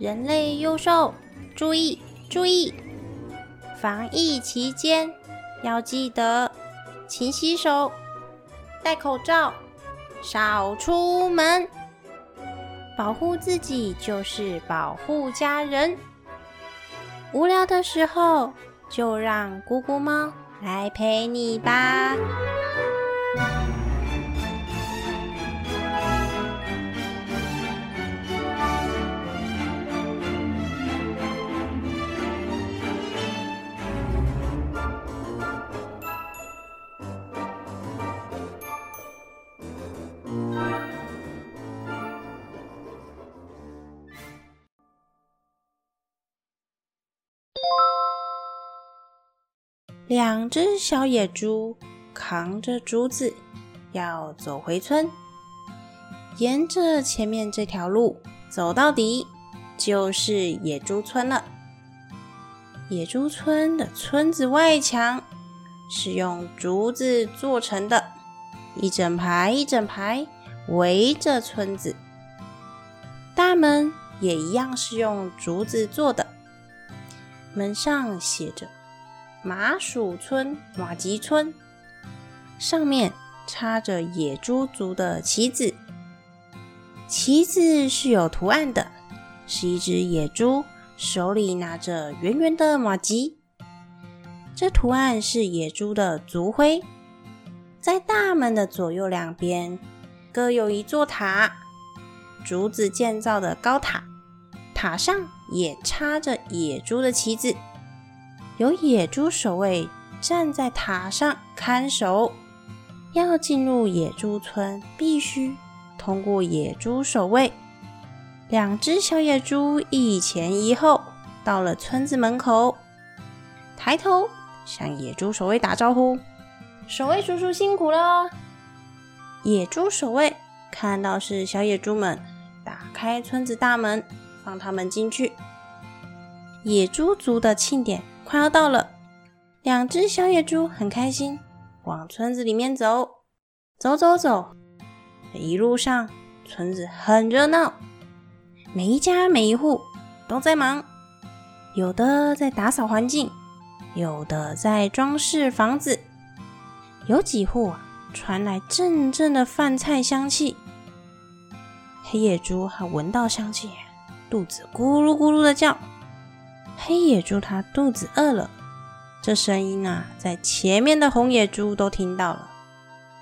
人类幼兽，注意注意！防疫期间要记得勤洗手、戴口罩、少出门，保护自己就是保护家人。无聊的时候，就让咕咕猫来陪你吧。两只小野猪扛着竹子要走回村，沿着前面这条路走到底，就是野猪村了。野猪村的村子外墙是用竹子做成的，一整排一整排围着村子。大门也一样是用竹子做的，门上写着。麻薯村、马吉村上面插着野猪族的旗子，旗子是有图案的，是一只野猪手里拿着圆圆的马吉。这图案是野猪的族徽。在大门的左右两边各有一座塔，竹子建造的高塔，塔上也插着野猪的旗子。有野猪守卫站在塔上看守。要进入野猪村，必须通过野猪守卫。两只小野猪一前一后到了村子门口，抬头向野猪守卫打招呼：“守卫叔叔辛苦了。”野猪守卫看到是小野猪们，打开村子大门，放他们进去。野猪族的庆典。快要到了，两只小野猪很开心，往村子里面走，走走走。一路上，村子很热闹，每一家每一户都在忙，有的在打扫环境，有的在装饰房子。有几户啊，传来阵阵的饭菜香气。黑野猪还闻到香气，肚子咕噜咕噜的叫。黑野猪它肚子饿了，这声音啊，在前面的红野猪都听到了。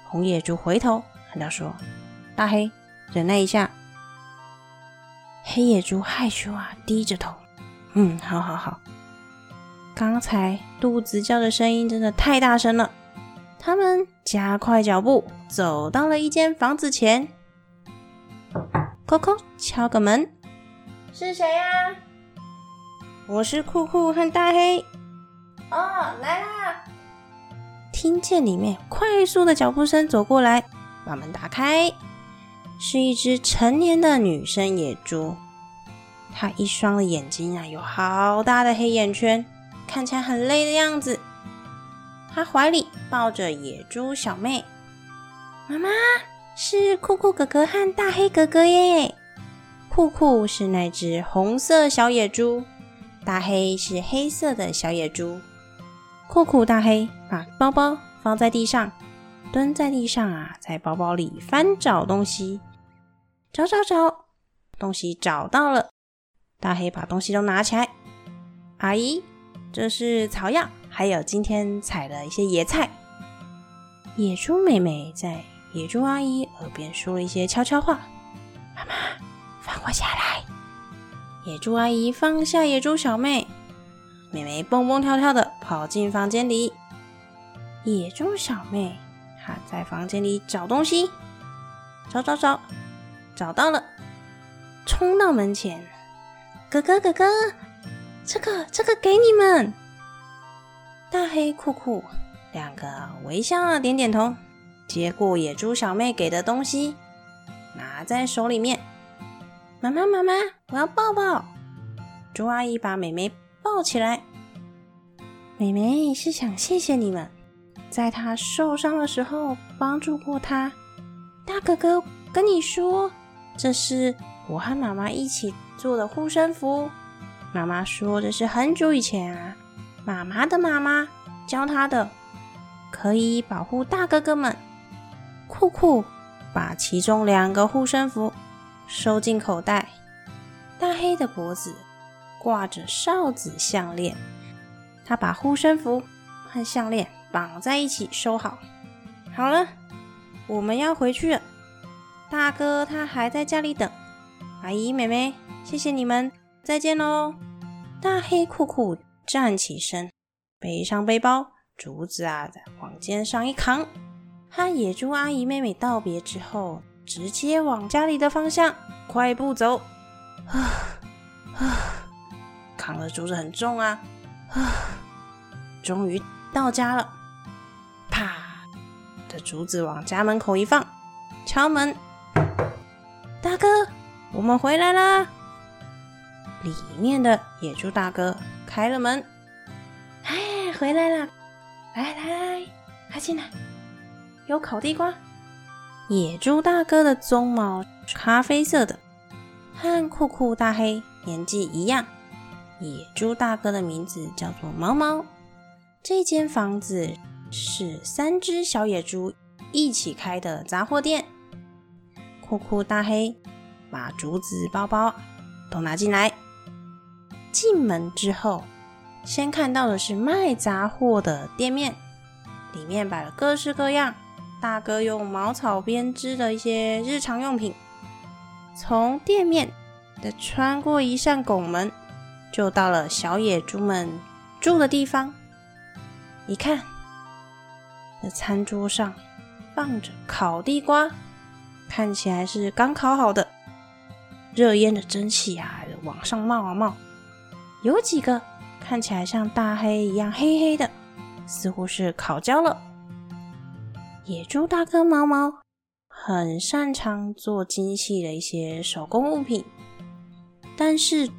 红野猪回头喊道：“说，大黑，忍耐一下。”黑野猪害羞啊，低着头：“嗯，好好好。”刚才肚子叫的声音真的太大声了。他们加快脚步，走到了一间房子前，扣扣敲个门：“是谁呀？”我是酷酷和大黑。哦，来啦！听见里面快速的脚步声走过来，把门打开，是一只成年的女生野猪。她一双的眼睛啊，有好大的黑眼圈，看起来很累的样子。她怀里抱着野猪小妹。妈妈是酷酷哥哥和大黑哥哥耶。酷酷是那只红色小野猪。大黑是黑色的小野猪，酷酷大黑把包包放在地上，蹲在地上啊，在包包里翻找东西，找找找，东西找到了。大黑把东西都拿起来，阿姨，这是草药，还有今天采的一些野菜。野猪妹妹在野猪阿姨耳边说了一些悄悄话：“妈妈，放我下来。”野猪阿姨放下野猪小妹，妹妹蹦蹦跳跳的跑进房间里。野猪小妹她在房间里找东西，找找找，找到了，冲到门前，哥哥哥哥，这个这个给你们。大黑酷酷两个微笑点点头，接过野猪小妹给的东西，拿在手里面。妈妈，妈妈，我要抱抱。猪阿姨把美美抱起来。美美是想谢谢你们，在她受伤的时候帮助过她。大哥哥跟你说，这是我和妈妈一起做的护身符。妈妈说这是很久以前啊，妈妈的妈妈教她的，可以保护大哥哥们。酷酷把其中两个护身符收进口袋。大黑的脖子挂着哨子项链，他把护身符和项链绑在一起收好。好了，我们要回去了。大哥他还在家里等。阿姨、妹妹，谢谢你们，再见喽！大黑酷酷站起身，背上背包，竹子啊在往肩上一扛，和野猪阿姨、妹妹道别之后，直接往家里的方向快步走。啊啊！扛的竹子很重啊！啊！终于到家了。啪！的竹子往家门口一放，敲门。大哥，我们回来啦！里面的野猪大哥开了门。哎，回来了！来来来，快进来！有烤地瓜。野猪大哥的鬃毛是咖啡色的。和酷酷大黑年纪一样，野猪大哥的名字叫做毛毛。这间房子是三只小野猪一起开的杂货店。酷酷大黑把竹子、包包都拿进来。进门之后，先看到的是卖杂货的店面，里面摆了各式各样大哥用茅草编织的一些日常用品。从店面的穿过一扇拱门，就到了小野猪们住的地方。一看，那餐桌上放着烤地瓜，看起来是刚烤好的，热烟的蒸汽啊往上冒啊冒。有几个看起来像大黑一样黑黑的，似乎是烤焦了。野猪大哥毛毛。很擅长做精细的一些手工物品，但是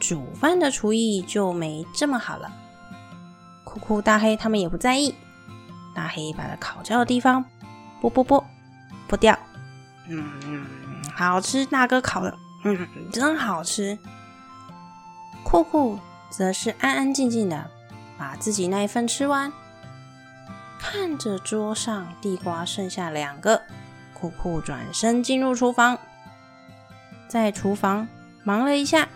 煮饭的厨艺就没这么好了。酷酷大黑他们也不在意，大黑把它烤焦的地方剥剥剥剥掉，嗯，好吃，大哥烤的，嗯，真好吃。酷酷则是安安静静的把自己那一份吃完，看着桌上地瓜剩下两个。酷酷转身进入厨房，在厨房忙了一下，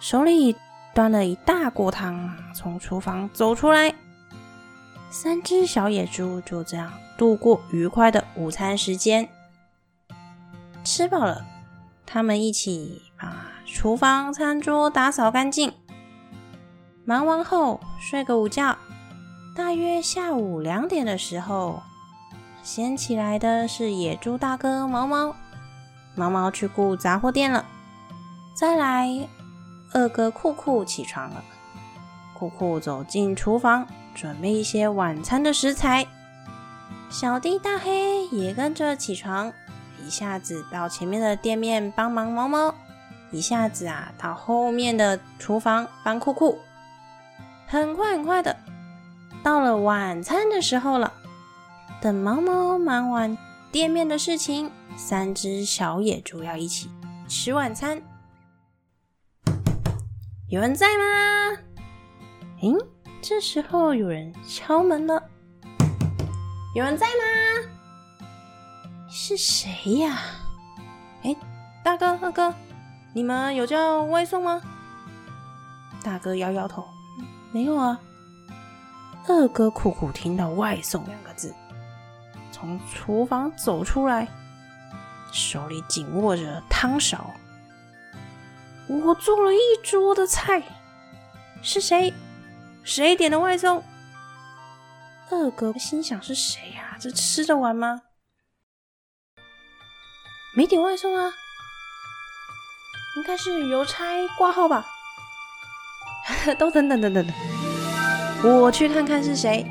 手里端了一大锅汤，从厨房走出来。三只小野猪就这样度过愉快的午餐时间。吃饱了，他们一起把厨房餐桌打扫干净。忙完后睡个午觉，大约下午两点的时候。先起来的是野猪大哥毛毛，毛毛去顾杂货店了。再来，二哥酷酷起床了，酷酷走进厨房准备一些晚餐的食材。小弟大黑也跟着起床，一下子到前面的店面帮忙毛毛，一下子啊到后面的厨房帮酷酷。很快很快的，到了晚餐的时候了。等毛毛忙完店面的事情，三只小野猪要一起吃晚餐。有人在吗？嗯，这时候有人敲门了。有人在吗？是谁呀？哎，大哥、二哥，你们有叫外送吗？大哥摇摇头，没有啊。二哥苦苦听到“外送”两个字。从厨房走出来，手里紧握着汤勺。我做了一桌的菜，是谁？谁点的外送？二哥心想：是谁呀？这吃得完吗？没点外送啊，应该是邮差挂号吧。都等等等等等，我去看看是谁。